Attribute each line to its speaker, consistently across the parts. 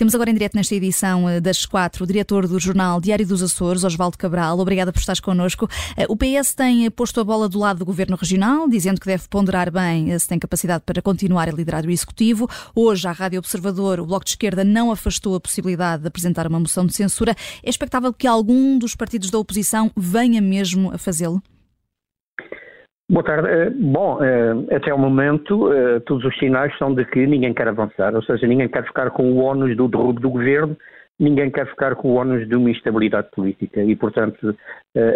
Speaker 1: Temos agora em direto nesta edição eh, das quatro o diretor do jornal Diário dos Açores, Osvaldo Cabral. Obrigada por estares connosco. Eh, o PS tem posto a bola do lado do governo regional, dizendo que deve ponderar bem se tem capacidade para continuar a liderar o executivo. Hoje, à Rádio Observador, o Bloco de Esquerda não afastou a possibilidade de apresentar uma moção de censura. É expectável que algum dos partidos da oposição venha mesmo a fazê-lo?
Speaker 2: Boa tarde. Eh, bom, eh, até o momento, eh, todos os sinais são de que ninguém quer avançar, ou seja, ninguém quer ficar com o ónus do derrubo do governo, ninguém quer ficar com o ónus de uma instabilidade política. E, portanto,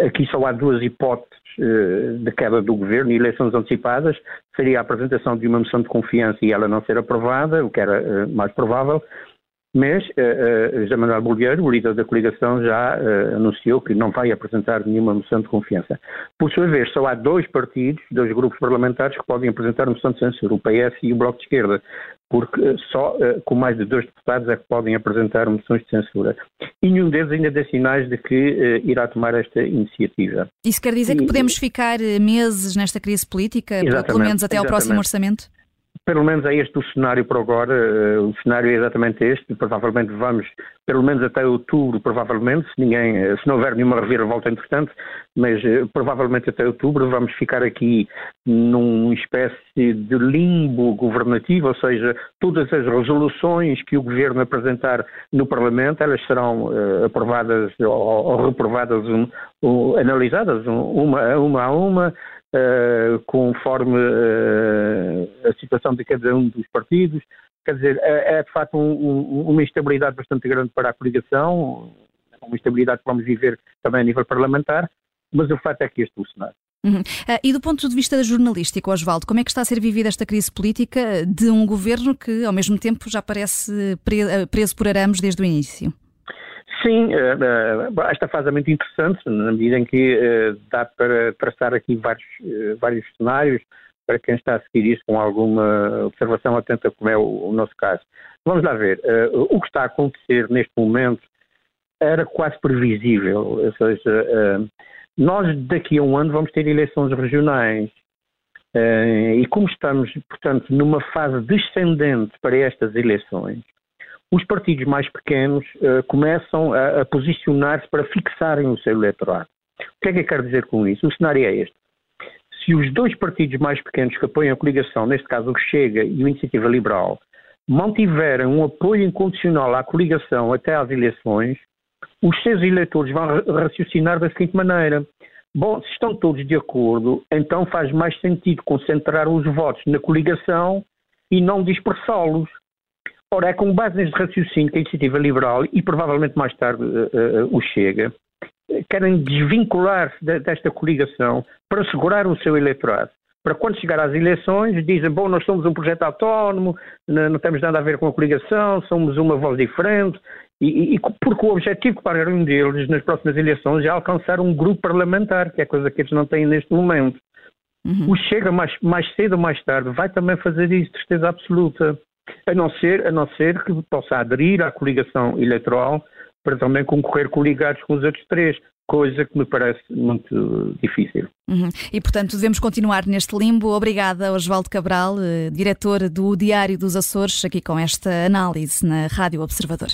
Speaker 2: aqui só há duas hipóteses de queda do governo e eleições antecipadas. Seria a apresentação de uma moção de confiança e ela não ser aprovada, o que era mais provável, mas uh, uh, José Manuel Bolieiro, o líder da coligação, já uh, anunciou que não vai apresentar nenhuma moção de confiança. Por sua vez, só há dois partidos, dois grupos parlamentares que podem apresentar moção de censura, o PS e o Bloco de Esquerda, porque só com mais de dois deputados é que podem apresentar moções de censura. E nenhum deles ainda dá sinais de que irá tomar esta iniciativa.
Speaker 1: Isso quer dizer e, que podemos ficar meses nesta crise política, pelo menos até ao próximo orçamento?
Speaker 2: Pelo menos é este o cenário por agora. Eh, o cenário é exatamente este. Provavelmente vamos, pelo menos até outubro, provavelmente, se ninguém, eh, se não houver nenhuma reviravolta entretanto, mas eh, provavelmente até outubro vamos ficar aqui numa espécie de limbo governativo, ou seja, todas as resoluções que o governo apresentar no Parlamento, elas serão aprovadas ou, ou reprovadas, um, um, analisadas uma, uma a uma uh, conforme uh, a situação de cada um dos partidos. Quer dizer, é, é de facto um, um, uma instabilidade bastante grande para a coligação, uma instabilidade que vamos viver também a nível parlamentar, mas o fato é que este é o cenário.
Speaker 1: Uhum. Uh, e do ponto de vista jornalístico, Osvaldo, como é que está a ser vivida esta crise política de um governo que, ao mesmo tempo, já parece preso por arames desde o início?
Speaker 2: Sim, eh, eh, esta fase é muito interessante, na medida em que eh, dá para traçar aqui vários, vários cenários para quem está a seguir isso com alguma observação atenta, como é o, nosso caso. Vamos lá ver. o que está a acontecer neste momento era quase previsível, ou seja, nós daqui a um ano vamos ter eleições regionais. e como estamos, portanto, numa fase descendente para estas eleições, os partidos mais pequenos uh, começam a, a posicionar-se para fixarem o seu eleitorado. O que é que eu quero dizer com isso? O cenário é este. Se os dois partidos mais pequenos que apoiam a coligação, neste caso o Chega e o Iniciativa Liberal, mantiverem um apoio incondicional à coligação até às eleições, os seus eleitores vão raciocinar da seguinte maneira. Bom, se estão todos de acordo, então faz mais sentido concentrar os votos na coligação e não dispersá-los. Ora, é com base neste raciocínio que a Iniciativa Liberal e provavelmente mais tarde uh, uh, o Chega querem desvincular-se de, desta coligação para assegurar o seu eleitorado. Para quando chegar às eleições, dizem, bom, nós somos um projeto autónomo, não, não temos nada a ver com a coligação, somos uma voz diferente, e, e, porque o objetivo para um deles nas próximas eleições é alcançar um grupo parlamentar, que é coisa que eles não têm neste momento. Uhum. O Chega, mais, mais cedo ou mais tarde, vai também fazer isso, certeza absoluta a não ser, a não ser que possa aderir à coligação eleitoral para também concorrer coligados com os outros três, coisa que me parece muito difícil.
Speaker 1: Uhum. E, portanto, devemos continuar neste limbo. Obrigada, Osvaldo Cabral, eh, diretor do Diário dos Açores, aqui com esta análise na Rádio Observador.